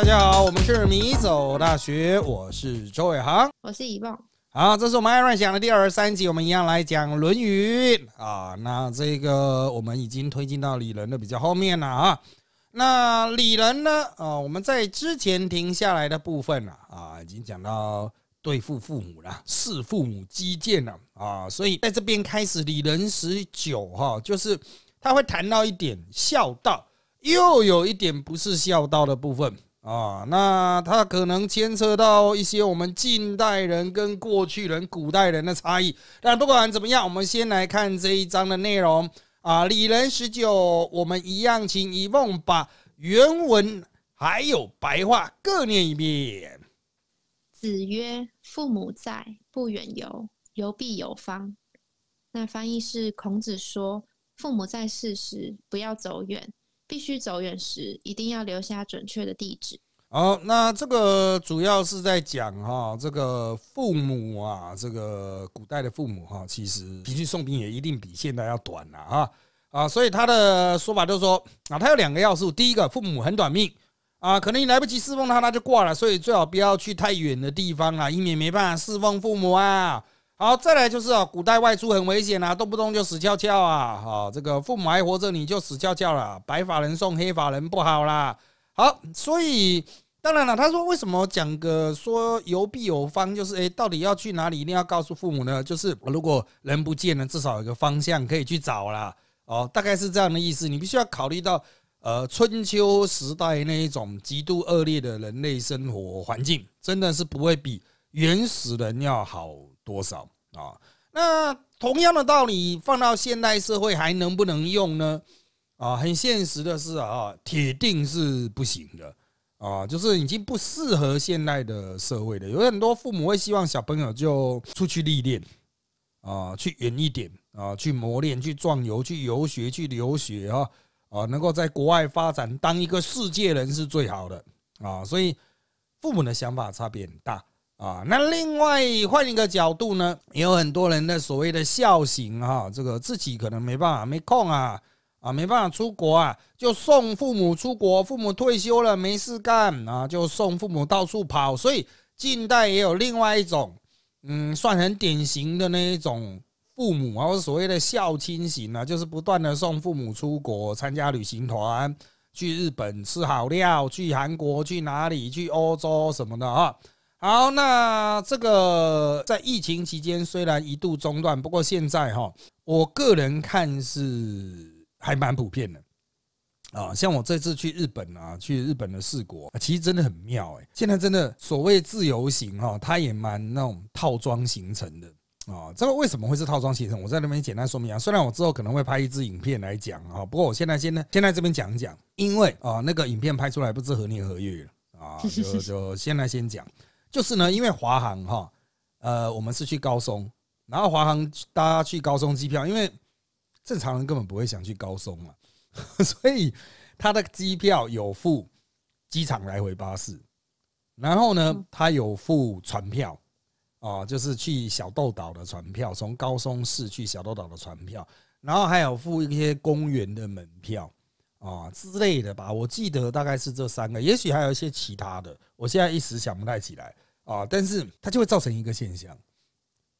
大家好，我们是米走大学，我是周伟航，我是遗忘。好，这是我们艾瑞讲的第二十三集，我们一样来讲《论语》啊。那这个我们已经推进到李仁的比较后面了啊。那李仁呢？啊，我们在之前停下来的部分啊，啊，已经讲到对付父母了，视父母基建了啊。所以在这边开始，李仁十九哈，就是他会谈到一点孝道，又有一点不是孝道的部分。啊，那它可能牵扯到一些我们近代人跟过去人、古代人的差异。但不管怎么样，我们先来看这一章的内容啊。李仁十九，我们一样请一梦把原文还有白话各念一遍。子曰：“父母在，不远游，游必有方。”那翻译是孔子说：“父母在世时，不要走远。”必须走远时，一定要留下准确的地址。好，那这个主要是在讲哈，这个父母啊，这个古代的父母哈，其实平均寿命也一定比现在要短了啊啊，所以他的说法就是说啊，他有两个要素，第一个，父母很短命啊，可能你来不及侍奉他，他就挂了，所以最好不要去太远的地方啊，以免没办法侍奉父母啊。好，再来就是啊，古代外出很危险啊，动不动就死翘翘啊！好，这个父母还活着，你就死翘翘了，白发人送黑发人不好啦。好，所以当然了，他说为什么讲个说游必有方，就是诶，到底要去哪里，一定要告诉父母呢？就是如果人不见了，至少有个方向可以去找啦。哦，大概是这样的意思。你必须要考虑到，呃，春秋时代那一种极度恶劣的人类生活环境，真的是不会比原始人要好。多少啊？那同样的道理放到现代社会还能不能用呢？啊，很现实的是啊，铁定是不行的啊，就是已经不适合现代的社会的。有很多父母会希望小朋友就出去历练啊，去远一点啊，去磨练，去壮游，去游学，去留学啊啊，能够在国外发展，当一个世界人是最好的啊。所以父母的想法差别很大。啊，那另外换一个角度呢，也有很多人的所谓的孝行哈，这个自己可能没办法没空啊，啊没办法出国啊，就送父母出国，父母退休了没事干啊，就送父母到处跑。所以近代也有另外一种，嗯，算很典型的那一种父母啊，或所谓的孝亲型啊，就是不断的送父母出国参加旅行团，去日本吃好料，去韩国去哪里，去欧洲什么的啊。好，那这个在疫情期间虽然一度中断，不过现在哈，我个人看是还蛮普遍的啊。像我这次去日本啊，去日本的四国，其实真的很妙哎。现在真的所谓自由行哈，它也蛮那种套装行程的啊。这个为什么会是套装行程？我在那边简单说明啊。虽然我之后可能会拍一支影片来讲啊，不过我现在先呢，先在这边讲讲，因为啊，那个影片拍出来不知何年何月了啊，就就先来先讲。就是呢，因为华航哈，呃，我们是去高松，然后华航大家去高松机票，因为正常人根本不会想去高松嘛，所以他的机票有付机场来回巴士，然后呢，他有付船票啊，就是去小豆岛的船票，从高松市去小豆岛的船票，然后还有付一些公园的门票啊之类的吧，我记得大概是这三个，也许还有一些其他的。我现在一时想不太起来啊，但是它就会造成一个现象，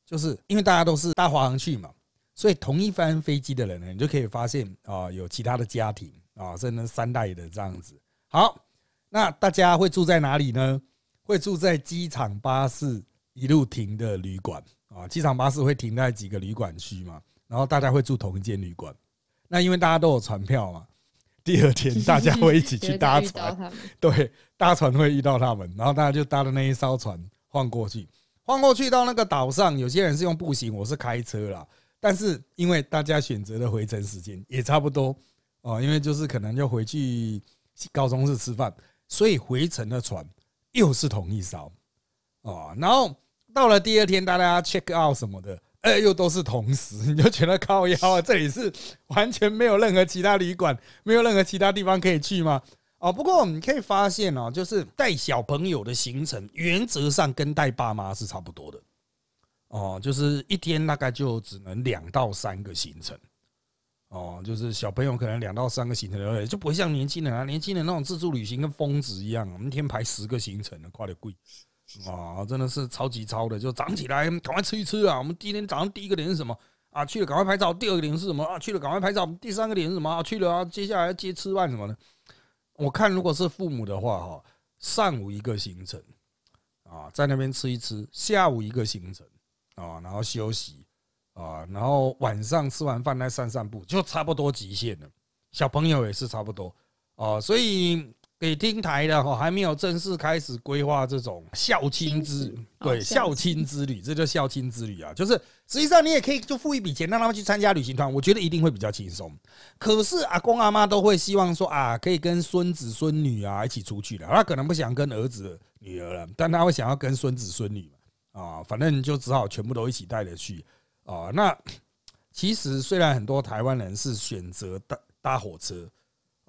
就是因为大家都是搭华航去嘛，所以同一班飞机的人呢，你就可以发现啊，有其他的家庭啊，甚至三代的这样子。好，那大家会住在哪里呢？会住在机场巴士一路停的旅馆啊，机场巴士会停在几个旅馆区嘛，然后大家会住同一间旅馆。那因为大家都有船票嘛。第二天，大家会一起去搭船，对，搭船会遇到他们，然后大家就搭的那一艘船晃过去，晃过去到那个岛上。有些人是用步行，我是开车啦。但是因为大家选择的回程时间也差不多哦，因为就是可能就回去高中市吃饭，所以回程的船又是同一艘哦。然后到了第二天，大家 check out 什么的。哎，又都是同时，你就觉得靠腰啊！这里是完全没有任何其他旅馆，没有任何其他地方可以去吗？哦，不过我们可以发现哦，就是带小朋友的行程，原则上跟带爸妈是差不多的。哦，就是一天大概就只能两到三个行程。哦，就是小朋友可能两到三个行程而已，就不会像年轻人啊，年轻人那种自助旅行跟疯子一样，我们一天排十个行程的，快点贵啊，真的是超级超的，就早上起来赶快吃一吃啊。我们今天早上第一个点是什么啊？去了赶快拍照。第二个点是什么啊？去了赶快拍照。第三个点是什么啊？去了啊，接下来接吃饭什么的。我看如果是父母的话哈，上午一个行程啊，在那边吃一吃，下午一个行程啊，然后休息。啊，然后晚上吃完饭再散散步，就差不多极限了。小朋友也是差不多啊，所以给听台的哈，还没有正式开始规划这种孝亲之对孝亲之旅，这叫孝亲之旅啊。就是实际上你也可以就付一笔钱让他们去参加旅行团，我觉得一定会比较轻松。可是阿公阿妈都会希望说啊，可以跟孙子孙女啊一起出去的，他可能不想跟儿子女儿了，但他会想要跟孙子孙女嘛啊，反正就只好全部都一起带着去。啊，那其实虽然很多台湾人是选择搭搭火车，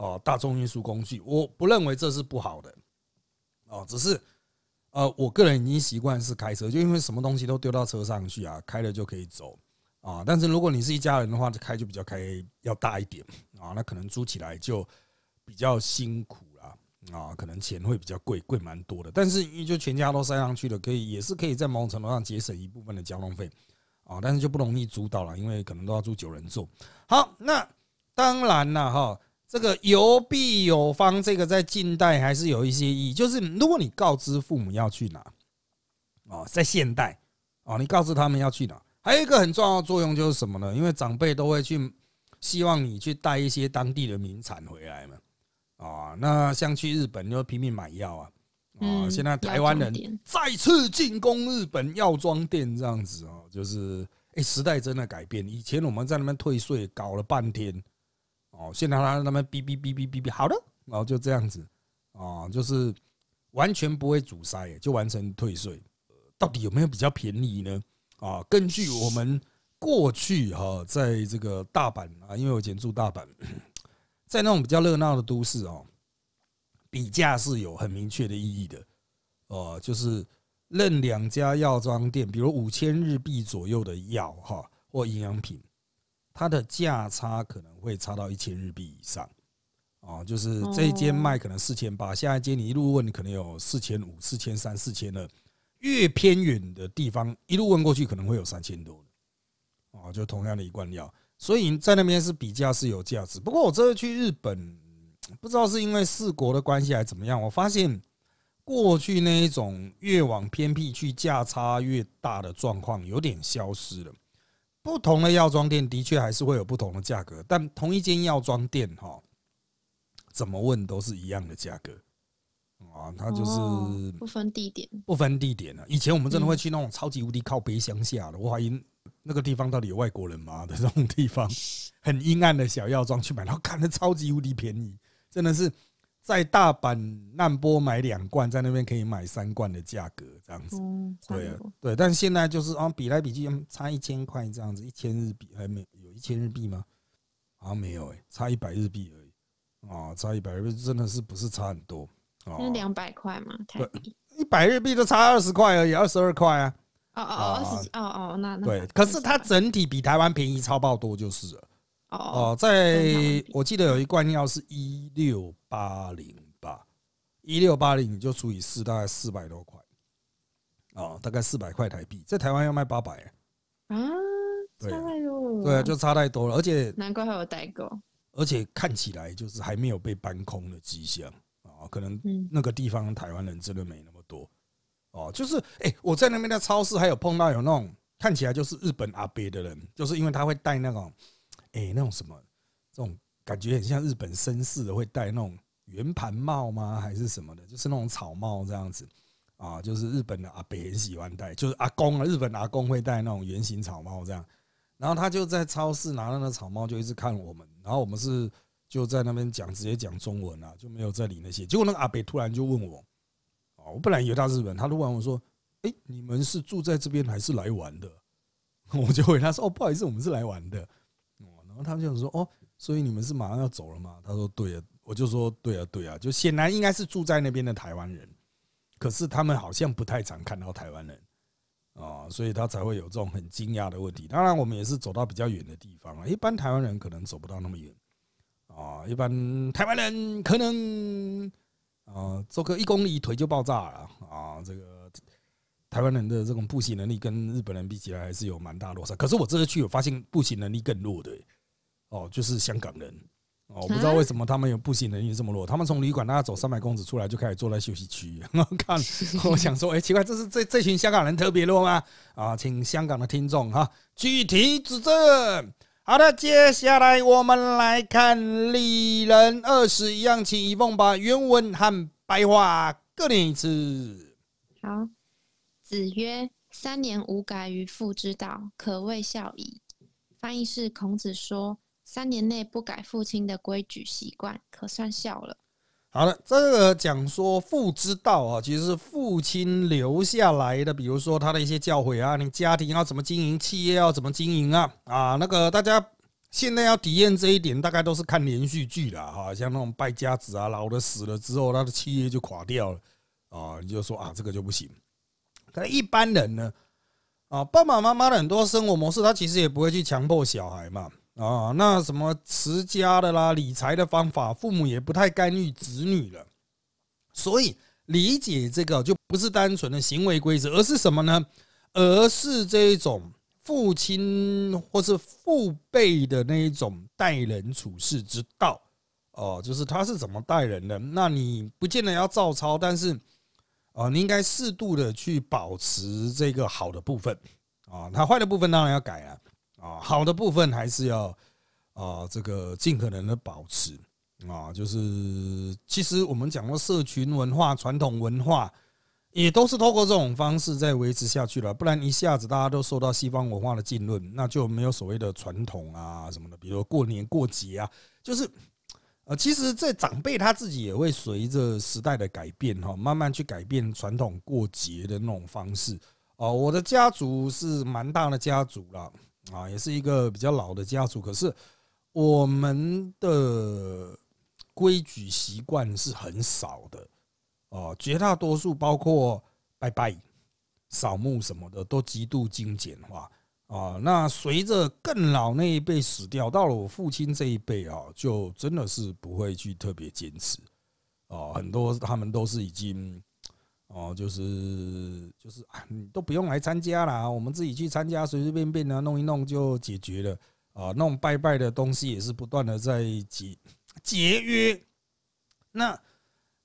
哦，大众运输工具，我不认为这是不好的，哦，只是呃，我个人已经习惯是开车，就因为什么东西都丢到车上去啊，开了就可以走啊。但是如果你是一家人的话，就开就比较开要大一点啊，那可能租起来就比较辛苦啦，啊，可能钱会比较贵，贵蛮多的。但是你就全家都塞上去了，可以也是可以在某种程度上节省一部分的交通费。啊，但是就不容易租到了，因为可能都要租九人座。好，那当然了哈，这个有必有方，这个在近代还是有一些意义。就是如果你告知父母要去哪，哦，在现代，哦，你告知他们要去哪，还有一个很重要的作用就是什么呢？因为长辈都会去希望你去带一些当地的名产回来嘛。啊，那像去日本就拼命买药啊。啊！现在台湾人再次进攻日本药妆店，这样子哦，就是哎，时代真的改变。以前我们在那边退税搞了半天，哦，现在他让他们哔哔哔哔哔哔，好的，然后就这样子啊，就是完全不会阻塞，就完成退税。到底有没有比较便宜呢？啊，根据我们过去哈，在这个大阪啊，因为我以前住大阪，在那种比较热闹的都市哦。比价是有很明确的意义的，哦，就是任两家药妆店，比如五千日币左右的药哈或营养品，它的价差可能会差到一千日币以上，哦，就是这一间卖可能四千八，下一间你一路问，可能有四千五、四千三、四千二，越偏远的地方一路问过去，可能会有三千多的，哦，就同样的一罐药，所以在那边是比价是有价值。不过我这次去日本。不知道是因为四国的关系还是怎么样，我发现过去那一种越往偏僻去价差越大的状况有点消失了。不同的药妆店的确还是会有不同的价格，但同一间药妆店哈，怎么问都是一样的价格啊，它就是不分地点，不分地点了。以前我们真的会去那种超级无敌靠北乡下的，我怀疑那个地方到底有外国人吗 的这种地方，很阴暗的小药妆去买，然后看的超级无敌便宜。真的是在大阪难波买两罐，在那边可以买三罐的价格，这样子。对啊，对，但是现在就是啊，比来比去差一千块这样子，一千日币还没有一千日币吗？好像没有哎，差一百日币而已。啊，差一百日币真的是不是差很多？那两百块嘛，台币一百日币都差二十块而已，二十二块啊。哦哦哦，二十哦哦，那那对，可是它整体比台湾便宜超爆多就是了。哦，在我记得有一罐药是一六八零吧，一六八零你就除以四，大概四百多块，哦，大概四百块台币，在台湾要卖八百啊，差太多了，对啊，就差太多了，而且难怪还有代购，而且看起来就是还没有被搬空的迹象啊，可能那个地方台湾人真的没那么多。哦，就是哎，我在那边的超市还有碰到有那种看起来就是日本阿伯的人，就是因为他会带那种。哎，那种什么，这种感觉很像日本绅士的，会戴那种圆盘帽吗？还是什么的？就是那种草帽这样子啊，就是日本的阿北很喜欢戴，就是阿公啊，日本阿公会戴那种圆形草帽这样。然后他就在超市拿了那草帽，就一直看我们。然后我们是就在那边讲，直接讲中文啊，就没有再理那些。结果那个阿北突然就问我，哦，我本来以为他日本，他突然我说，哎，你们是住在这边还是来玩的？我就回他说，哦，不好意思，我们是来玩的。他们就说：“哦，所以你们是马上要走了吗？”他说：“对啊。”我就说：“对啊，对啊。”就显然应该是住在那边的台湾人，可是他们好像不太常看到台湾人啊，所以他才会有这种很惊讶的问题。当然，我们也是走到比较远的地方啊，一般台湾人可能走不到那么远啊，一般台湾人可能啊走个一公里腿就爆炸了啊，这个。台湾人的这种步行能力跟日本人比起来还是有蛮大落差。可是我这次去，我发现步行能力更弱的哦，就是香港人哦，我不知道为什么他们有步行能力这么弱。他们从旅馆大概走三百公尺出来，就开始坐在休息区 看。我想说，哎，奇怪，这是这这群香港人特别弱吗？啊，请香港的听众哈具体指正。好的，接下来我们来看《丽人二十》一样，请一凤把原文和白话各念一次。好。子曰：“三年无改于父之道，可谓孝矣。”翻译是孔子说：“三年内不改父亲的规矩习惯，可算孝了。”好了，这个讲说父之道啊，其实是父亲留下来的，比如说他的一些教诲啊，你家庭要怎么经营，企业要怎么经营啊啊，那个大家现在要体验这一点，大概都是看连续剧了哈，像那种败家子啊，老的死了之后，他的企业就垮掉了啊，你就说啊，这个就不行。可一般人呢，啊，爸爸妈妈的很多生活模式，他其实也不会去强迫小孩嘛，啊，那什么持家的啦、理财的方法，父母也不太干预子女了。所以理解这个就不是单纯的行为规则，而是什么呢？而是这一种父亲或是父辈的那一种待人处事之道，哦，就是他是怎么待人的，那你不见得要照抄，但是。啊，你应该适度的去保持这个好的部分啊，他坏的部分当然要改啊，啊，好的部分还是要啊，这个尽可能的保持啊，就是其实我们讲过社群文化、传统文化，也都是透过这种方式在维持下去了，不然一下子大家都受到西方文化的浸润，那就没有所谓的传统啊什么的，比如过年过节啊，就是。呃，其实这长辈他自己也会随着时代的改变哈，慢慢去改变传统过节的那种方式。哦，我的家族是蛮大的家族了啊，也是一个比较老的家族，可是我们的规矩习惯是很少的哦，绝大多数包括拜拜、扫墓什么的，都极度精简化。啊，那随着更老那一辈死掉，到了我父亲这一辈啊，就真的是不会去特别坚持啊，很多他们都是已经哦，就是就是啊，你都不用来参加了，我们自己去参加，随随便便的弄一弄就解决了啊，弄拜拜的东西也是不断的在节节约。那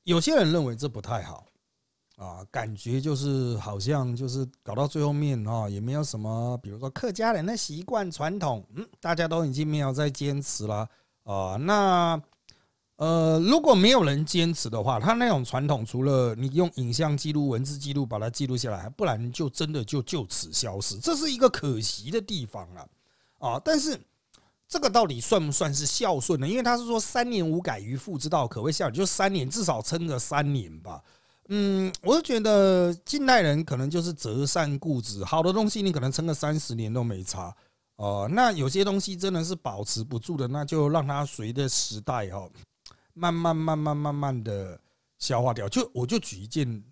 有些人认为这不太好。啊，感觉就是好像就是搞到最后面啊，也没有什么，比如说客家人的习惯传统，嗯，大家都已经没有在坚持了啊。那呃，如果没有人坚持的话，他那种传统，除了你用影像记录、文字记录把它记录下来，不然就真的就就此消失，这是一个可惜的地方了啊。但是这个到底算不算是孝顺呢？因为他是说三年无改于父之道，可谓孝，就三年至少撑个三年吧。嗯，我就觉得近代人可能就是择善固执，好的东西你可能撑个三十年都没差哦。那有些东西真的是保持不住的，那就让它随着时代哦，慢慢慢慢慢慢的消化掉。就我就举一件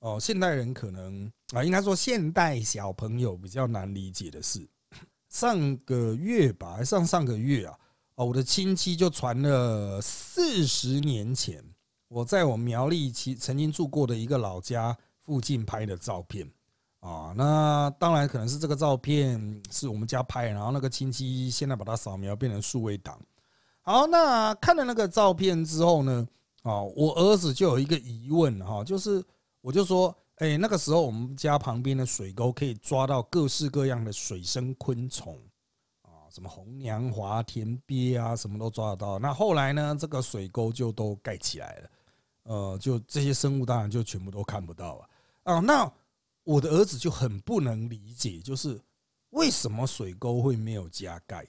哦，现代人可能啊，应该说现代小朋友比较难理解的事。上个月吧，上上个月啊，哦，我的亲戚就传了四十年前。我在我苗栗其曾经住过的一个老家附近拍的照片啊，那当然可能是这个照片是我们家拍，然后那个亲戚现在把它扫描变成数位档。好，那看了那个照片之后呢，啊，我儿子就有一个疑问哈，就是我就说，哎，那个时候我们家旁边的水沟可以抓到各式各样的水生昆虫啊，什么红娘华田鳖啊，什么都抓得到。那后来呢，这个水沟就都盖起来了。呃，就这些生物当然就全部都看不到了啊。那我的儿子就很不能理解，就是为什么水沟会没有加盖？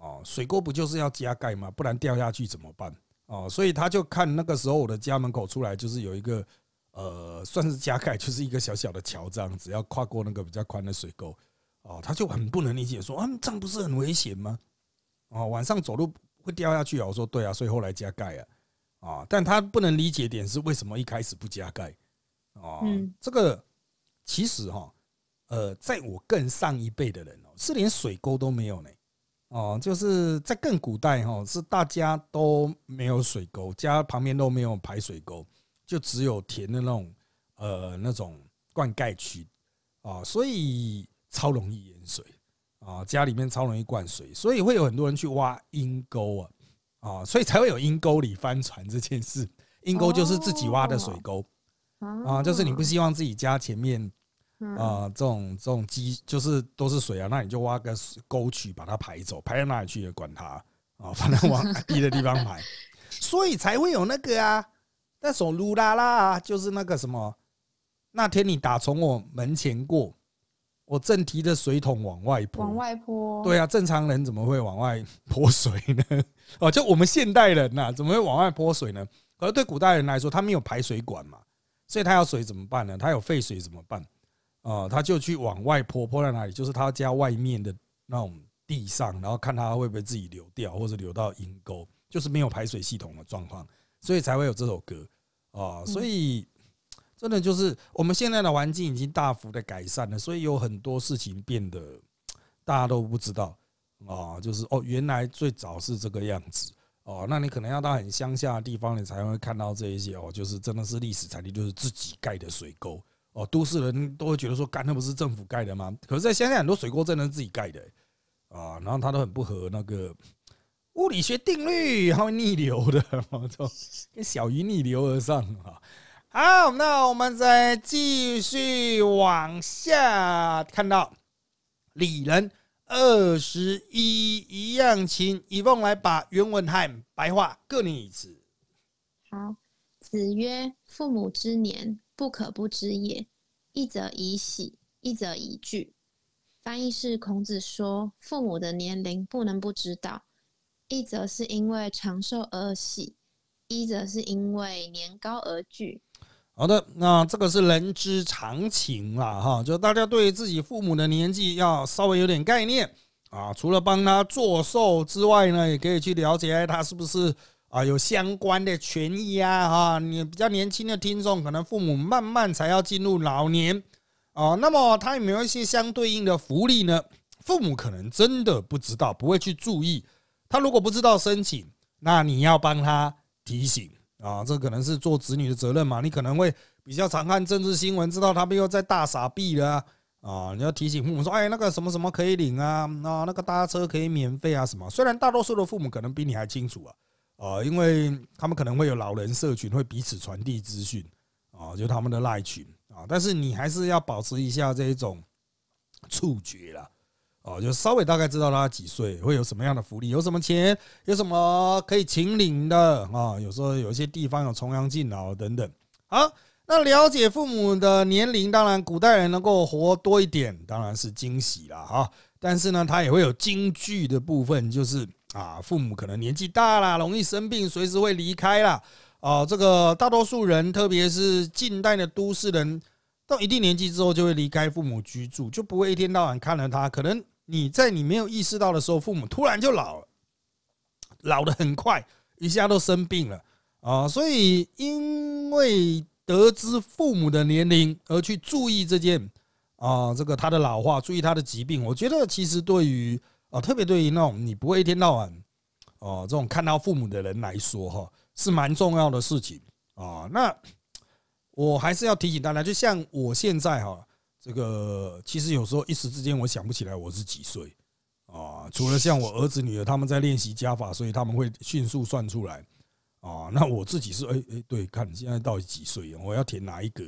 哦，水沟不就是要加盖吗？不然掉下去怎么办？哦，所以他就看那个时候我的家门口出来就是有一个呃，算是加盖，就是一个小小的桥这样子，要跨过那个比较宽的水沟。哦，他就很不能理解，说啊，这样不是很危险吗？哦，晚上走路会掉下去啊。我说对啊，所以后来加盖啊。啊，但他不能理解点是为什么一开始不加盖哦？这个其实哈，呃，在我更上一辈的人哦，是连水沟都没有呢。哦，就是在更古代哈，是大家都没有水沟，家旁边都没有排水沟，就只有田的那种呃那种灌溉渠啊，所以超容易淹水啊，家里面超容易灌水，所以会有很多人去挖阴沟啊啊，所以才会有阴沟里翻船这件事。阴沟就是自己挖的水沟啊，就是你不希望自己家前面。啊，这种这种积就是都是水啊，那你就挖个沟渠把它排走，排到哪里去也管它啊，反正往低的地方排，所以才会有那个啊，那首噜啦啦啊，就是那个什么，那天你打从我门前过，我正提着水桶往外泼，往外泼，对啊，正常人怎么会往外 泼水呢？哦，就我们现代人呐，怎么会往外泼水呢？而对古代人来说，他没有排水管嘛，所以他要水怎么办呢？他有废水怎么办？啊，他就去往外泼，泼在哪里？就是他家外面的那种地上，然后看他会不会自己流掉，或者流到阴沟，就是没有排水系统的状况，所以才会有这首歌啊。所以真的就是我们现在的环境已经大幅的改善了，所以有很多事情变得大家都不知道啊。就是哦，原来最早是这个样子哦。那你可能要到很乡下的地方，你才会看到这一些哦，就是真的是历史产地，就是自己盖的水沟。哦，都市人都会觉得说，干那不是政府盖的吗？可是，在乡下很多水沟真的是自己盖的啊，然后它都很不合那个物理学定律，它会逆流的，就跟小鱼逆流而上啊。好，那我们再继续往下看到李仁二十一一样，请以凤来把原文和白话各念一次。好，子曰：“父母之年。”不可不知也。一则以喜，一则以惧。翻译是孔子说父母的年龄不能不知道。一则是因为长寿而喜，一则是因为年高而惧。好的，那这个是人之常情啦，哈，就大家对自己父母的年纪要稍微有点概念啊。除了帮他做寿之外呢，也可以去了解他是不是。啊，有相关的权益啊，哈，你比较年轻的听众，可能父母慢慢才要进入老年，哦，那么他有没有一些相对应的福利呢？父母可能真的不知道，不会去注意。他如果不知道申请，那你要帮他提醒啊，这可能是做子女的责任嘛。你可能会比较常看政治新闻，知道他们又在大傻逼了啊，你要提醒父母说，哎，那个什么什么可以领啊，啊，那个搭车可以免费啊，什么？虽然大多数的父母可能比你还清楚啊。啊，因为他们可能会有老人社群，会彼此传递资讯啊，就他们的赖群啊。但是你还是要保持一下这一种触觉啦，哦，就稍微大概知道他几岁，会有什么样的福利，有什么钱，有什么可以请领的啊。有时候有一些地方有重阳敬老等等。好，那了解父母的年龄，当然古代人能够活多一点，当然是惊喜了哈。但是呢，他也会有京剧的部分，就是。啊，父母可能年纪大了，容易生病，随时会离开了。哦，这个大多数人，特别是近代的都市人，到一定年纪之后就会离开父母居住，就不会一天到晚看着他。可能你在你没有意识到的时候，父母突然就老了，老的很快，一下都生病了啊。所以，因为得知父母的年龄而去注意这件啊，这个他的老化，注意他的疾病，我觉得其实对于。啊，特别对于那种你不会一天到晚哦，这种看到父母的人来说，哈，是蛮重要的事情啊。那我还是要提醒大家，就像我现在哈，这个其实有时候一时之间我想不起来我是几岁啊。除了像我儿子女儿他们在练习加法，所以他们会迅速算出来啊。那我自己是哎哎，对，看现在到底几岁，我要填哪一个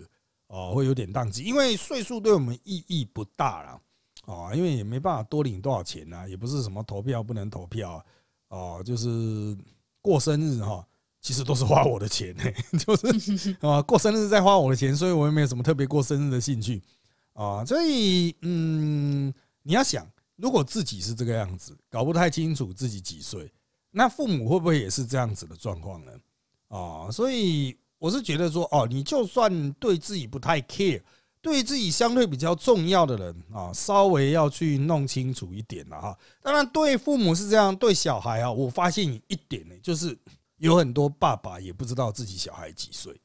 啊？会有点宕机，因为岁数对我们意义不大了。啊，因为也没办法多领多少钱呐，也不是什么投票不能投票啊，就是过生日哈，其实都是花我的钱，就是啊，过生日再花我的钱，所以我也没有什么特别过生日的兴趣啊。所以，嗯，你要想，如果自己是这个样子，搞不太清楚自己几岁，那父母会不会也是这样子的状况呢？啊，所以我是觉得说，哦，你就算对自己不太 care。对自己相对比较重要的人啊，稍微要去弄清楚一点了哈。当然，对父母是这样，对小孩啊，我发现一点呢，就是有很多爸爸也不知道自己小孩几岁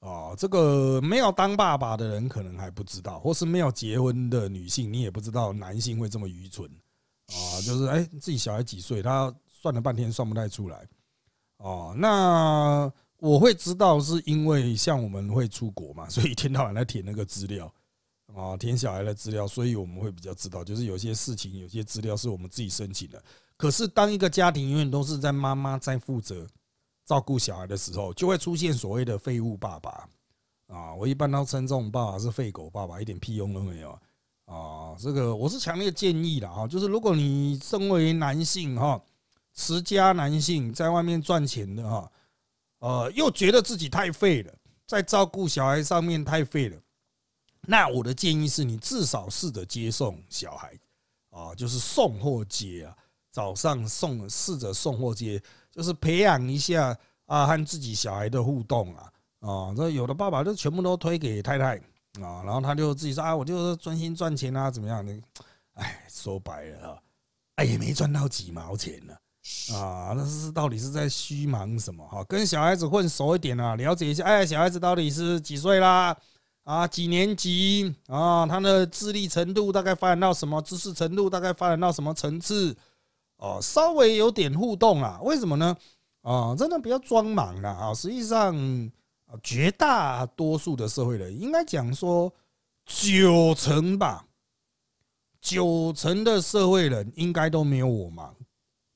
啊，这个没有当爸爸的人可能还不知道，或是没有结婚的女性，你也不知道男性会这么愚蠢啊，就是哎，自己小孩几岁，他算了半天算不太出来哦。那我会知道，是因为像我们会出国嘛，所以一天到晚来填那个资料啊，填小孩的资料，所以我们会比较知道，就是有些事情、有些资料是我们自己申请的。可是当一个家庭永远都是在妈妈在负责。照顾小孩的时候，就会出现所谓的废物爸爸啊！我一般都称这种爸爸是废狗爸爸，一点屁用都没有啊！这个我是强烈建议的哈，就是如果你身为男性哈，持家男性在外面赚钱的哈，呃，又觉得自己太废了，在照顾小孩上面太废了，那我的建议是你至少试着接送小孩啊，就是送或接啊，早上送，试着送或接。就是培养一下啊，和自己小孩的互动啊，啊，这有的爸爸就全部都推给太太啊，然后他就自己说啊，我就是专心赚钱啊，怎么样的？哎，说白了啊，哎，也没赚到几毛钱呢，啊那是到底是在虚忙什么？哈，跟小孩子混熟一点啊，了解一下，哎，小孩子到底是几岁啦？啊，几年级啊？他的智力程度大概发展到什么？知识程度大概发展到什么层次？哦，稍微有点互动啊？为什么呢？啊，真的不要装忙了啊！实际上，绝大多数的社会人，应该讲说九成吧，九成的社会人应该都没有我忙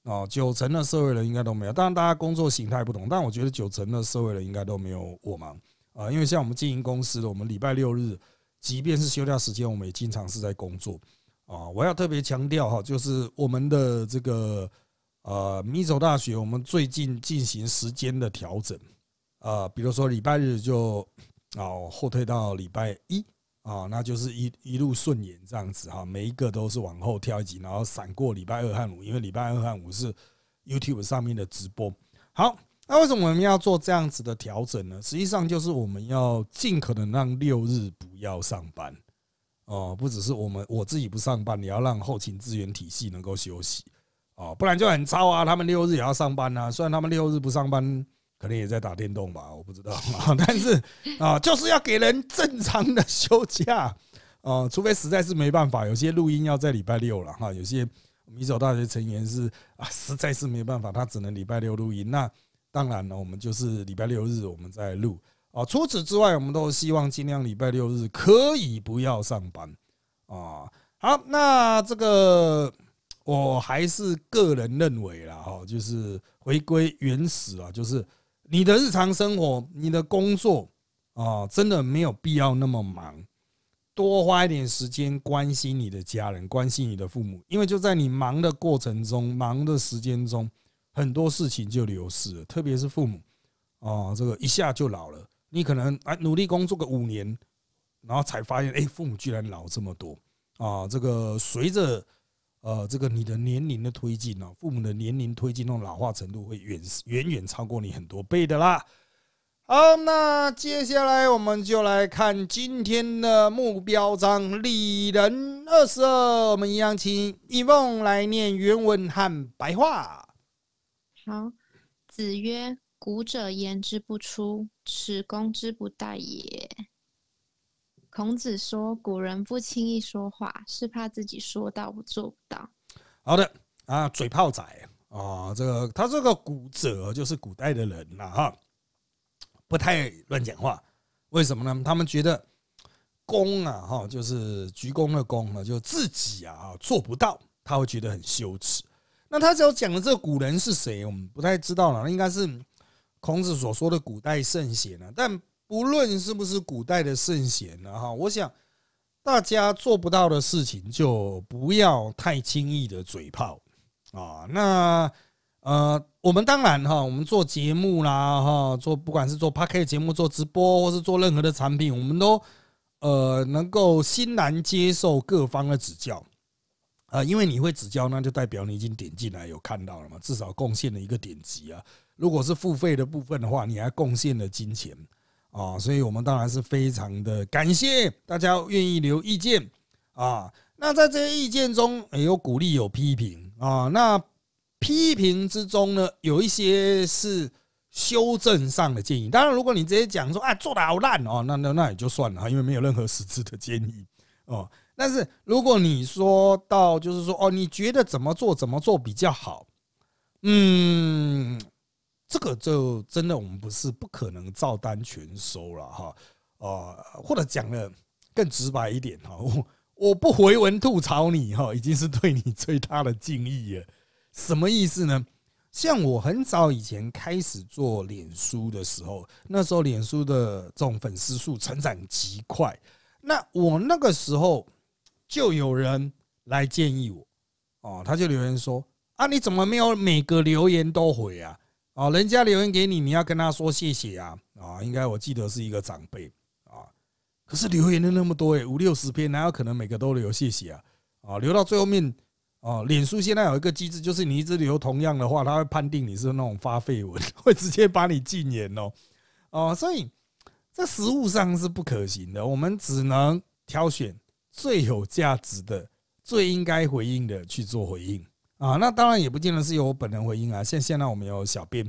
哦。九成的社会人应该都没有，当然大家工作形态不同，但我觉得九成的社会人应该都没有我忙啊。因为像我们经营公司的，我们礼拜六日，即便是休假时间，我们也经常是在工作。啊，我要特别强调哈，就是我们的这个呃，米走大学，我们最近进行时间的调整，啊，比如说礼拜日就啊后退到礼拜一啊，那就是一一路顺延这样子哈，每一个都是往后跳一级，然后闪过礼拜二和五，因为礼拜二和五是 YouTube 上面的直播。好，那为什么我们要做这样子的调整呢？实际上就是我们要尽可能让六日不要上班。哦，不只是我们我自己不上班，你要让后勤资源体系能够休息哦，不然就很糟啊。他们六日也要上班啊，虽然他们六日不上班，可能也在打电动吧，我不知道。但是啊，就是要给人正常的休假啊，除非实在是没办法，有些录音要在礼拜六了哈。有些米走大学成员是啊，实在是没办法，他只能礼拜六录音。那当然了，我们就是礼拜六日我们再录。啊，除此之外，我们都希望尽量礼拜六日可以不要上班啊。好，那这个我还是个人认为啦，哈，就是回归原始啊，就是你的日常生活、你的工作啊，真的没有必要那么忙，多花一点时间关心你的家人，关心你的父母，因为就在你忙的过程中、忙的时间中，很多事情就流失了，特别是父母啊，这个一下就老了。你可能啊努力工作个五年，然后才发现，哎，父母居然老这么多啊！这个随着呃这个你的年龄的推进呢，父母的年龄推进，那种老化程度会远远远超过你很多倍的啦。好，那接下来我们就来看今天的目标章，李人二十二，我们一样请一梦来念原文和白话。好，子曰。古者言之不出，此公之不待也。孔子说，古人不轻易说话，是怕自己说到做不到。好的啊，嘴炮仔啊，这个他这个古者就是古代的人呐哈，不太乱讲话。为什么呢？他们觉得公啊哈，就是鞠躬的躬啊，就自己啊做不到，他会觉得很羞耻。那他只要讲的这个古人是谁，我们不太知道了，应该是。孔子所说的古代圣贤呢？但不论是不是古代的圣贤呢，哈，我想大家做不到的事情，就不要太轻易的嘴炮啊。那呃，我们当然哈，我们做节目啦，哈，做不管是做 p a r k 节目、做直播，或是做任何的产品，我们都呃能够欣然接受各方的指教啊，因为你会指教，那就代表你已经点进来有看到了嘛，至少贡献了一个点击啊。如果是付费的部分的话，你还贡献了金钱啊，所以我们当然是非常的感谢大家愿意留意见啊。那在这些意见中，也有鼓励，有批评啊。那批评之中呢，有一些是修正上的建议。当然，如果你直接讲说啊做的好烂哦，那那那也就算了，因为没有任何实质的建议哦。但是如果你说到就是说哦，你觉得怎么做怎么做比较好？嗯，这个就真的我们不是不可能照单全收了哈。呃，或者讲的更直白一点哈，我我不回文吐槽你哈，已经是对你最大的敬意了。什么意思呢？像我很早以前开始做脸书的时候，那时候脸书的这种粉丝数成长极快，那我那个时候就有人来建议我，哦，他就留言说啊，你怎么没有每个留言都回啊？哦，人家留言给你，你要跟他说谢谢啊！啊，应该我记得是一个长辈啊，可是留言的那么多诶，五六十篇，哪有可能每个都留谢谢啊？啊，留到最后面。哦，脸书现在有一个机制，就是你一直留同样的话，他会判定你是那种发废文，会直接把你禁言哦。哦，所以在实物上是不可行的，我们只能挑选最有价值的、最应该回应的去做回应啊。那当然也不见得是由我本人回应啊，像现在我们有小编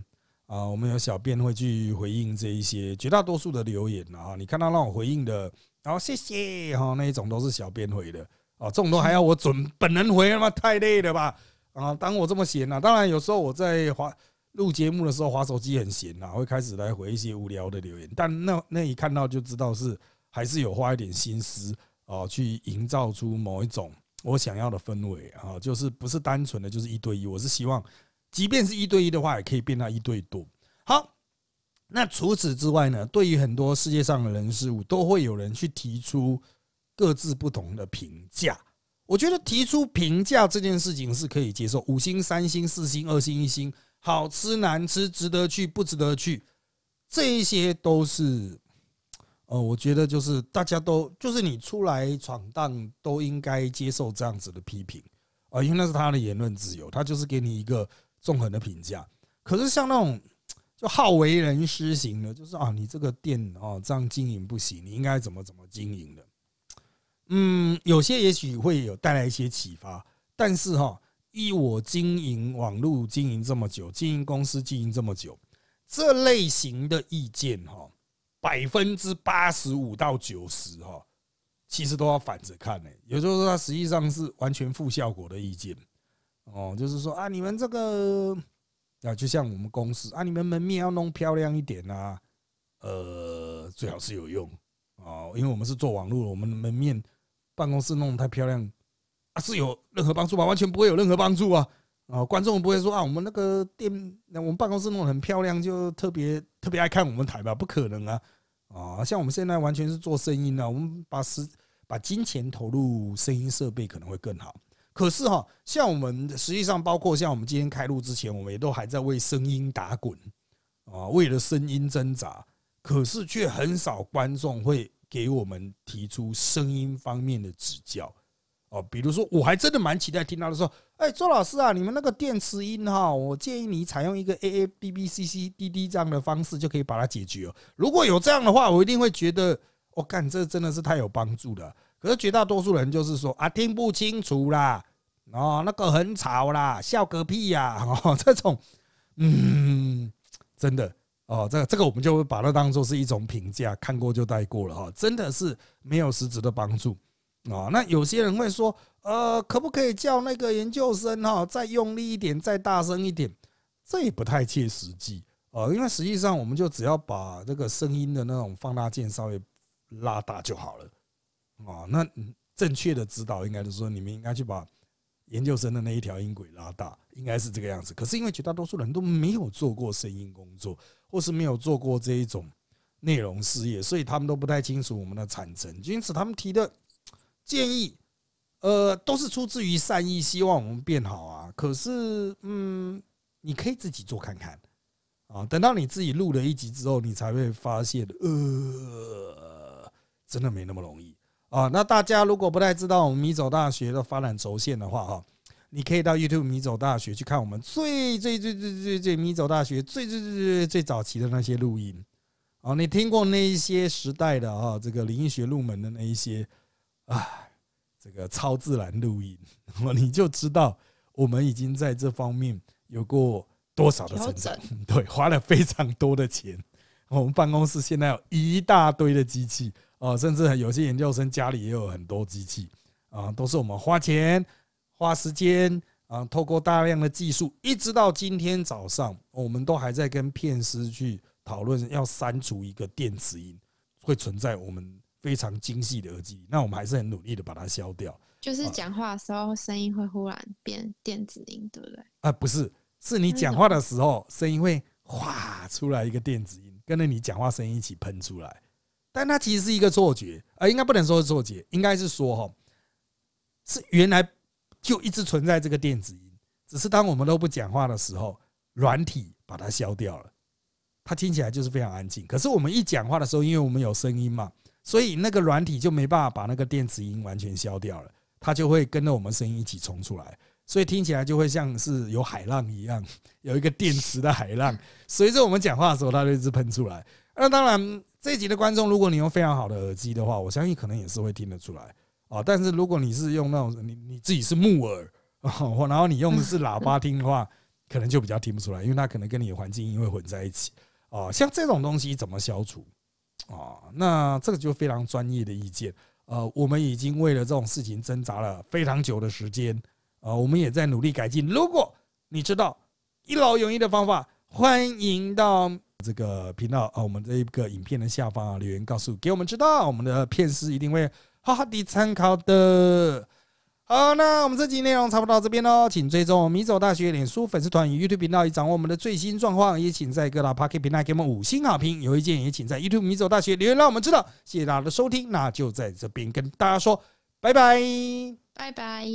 啊，我们有小编会去回应这一些绝大多数的留言啊。你看到让我回应的，然后谢谢哈，那一种都是小编回的。哦，这种都还要我准本人回，他妈太累了吧？啊，当我这么闲啊，当然有时候我在滑录节目的时候滑手机很闲啊，会开始来回一些无聊的留言，但那那一看到就知道是还是有花一点心思哦，去营造出某一种我想要的氛围啊，就是不是单纯的就是一对一，我是希望即便是一对一的话，也可以变到一对多。好，那除此之外呢，对于很多世界上的人事物，都会有人去提出。各自不同的评价，我觉得提出评价这件事情是可以接受，五星、三星、四星、二星、一星，好吃难吃，值得去不值得去，这一些都是，呃，我觉得就是大家都就是你出来闯荡都应该接受这样子的批评啊，因为那是他的言论自由，他就是给你一个纵横的评价。可是像那种就好为人师型的，就是啊，你这个店哦这样经营不行，你应该怎么怎么经营的。嗯，有些也许会有带来一些启发，但是哈，依我经营网络经营这么久，经营公司经营这么久，这类型的意见哈，百分之八十五到九十哈，其实都要反着看呢。也就是说，它实际上是完全负效果的意见。哦，就是说啊，你们这个啊，就像我们公司啊，你们门面要弄漂亮一点啊，呃，最好是有用啊，因为我们是做网络，我们门面。办公室弄得太漂亮啊，是有任何帮助吗？完全不会有任何帮助啊！啊，观众不会说啊，我们那个店，我们办公室弄得很漂亮，就特别特别爱看我们台吧？不可能啊！啊，像我们现在完全是做声音的，我们把时把金钱投入声音设备可能会更好。可是哈，像我们实际上包括像我们今天开录之前，我们也都还在为声音打滚啊，为了声音挣扎，可是却很少观众会。给我们提出声音方面的指教哦，比如说，我还真的蛮期待听到的说，哎，周老师啊，你们那个电磁音哈，我建议你采用一个 A A B B C C D D 这样的方式就可以把它解决哦。如果有这样的话，我一定会觉得，我干，这真的是太有帮助了。可是绝大多数人就是说啊，听不清楚啦，哦，那个很吵啦，笑个屁呀，哦，这种，嗯，真的。哦，这个这个我们就会把它当做是一种评价，看过就带过了哈，真的是没有实质的帮助啊。那有些人会说，呃，可不可以叫那个研究生哈再用力一点，再大声一点？这也不太切实际啊，因为实际上我们就只要把这个声音的那种放大键稍微拉大就好了啊。那正确的指导应该是说，你们应该去把。研究生的那一条音轨拉大，应该是这个样子。可是因为绝大多数人都没有做过声音工作，或是没有做过这一种内容事业，所以他们都不太清楚我们的产程。因此，他们提的建议，呃，都是出自于善意，希望我们变好啊。可是，嗯，你可以自己做看看啊。等到你自己录了一集之后，你才会发现，呃，真的没那么容易。啊，那大家如果不太知道我们米走大学的发展轴线的话，哈，你可以到 YouTube 米走大学去看我们最最最最最最米走大学最最最最最早期的那些录音。啊，你听过那一些时代的啊，这个灵异学入门的那一些啊，这个超自然录音，那么你就知道我们已经在这方面有过多少的成长？对，花了非常多的钱。我们办公室现在有一大堆的机器啊，甚至有些研究生家里也有很多机器啊，都是我们花钱花时间啊，透过大量的技术，一直到今天早上，我们都还在跟片师去讨论要删除一个电子音，会存在我们非常精细的耳机，那我们还是很努力的把它消掉。就是讲话的时候声音会忽然变电子音，对不对？啊，不是，是你讲话的时候声音会哗出来一个电子音。跟着你讲话声音一起喷出来，但它其实是一个错觉，啊，应该不能说是错觉，应该是说哈，是原来就一直存在这个电子音，只是当我们都不讲话的时候，软体把它消掉了，它听起来就是非常安静。可是我们一讲话的时候，因为我们有声音嘛，所以那个软体就没办法把那个电子音完全消掉了，它就会跟着我们声音一起冲出来。所以听起来就会像是有海浪一样，有一个电池的海浪，随着我们讲话的时候，它就一直喷出来。那当然，这一集的观众，如果你用非常好的耳机的话，我相信可能也是会听得出来啊。但是如果你是用那种你你自己是木耳然后你用的是喇叭听的话，可能就比较听不出来，因为它可能跟你的环境音会混在一起啊。像这种东西怎么消除啊？那这个就非常专业的意见。呃，我们已经为了这种事情挣扎了非常久的时间。啊，我们也在努力改进。如果你知道一劳永逸的方法，欢迎到这个频道啊，我们这一个影片的下方啊留言告诉给我们知道，我们的片师一定会好好的参考的。好，那我们这集内容差不多到这边喽，请追踪米走大学脸书粉丝团与 YouTube 频道，以掌握我们的最新状况。也请在各大 Pocket 平台给我们五星好评。有意见也请在 YouTube 米走大学留言，让我们知道。谢谢大家的收听，那就在这边跟大家说拜拜，拜拜。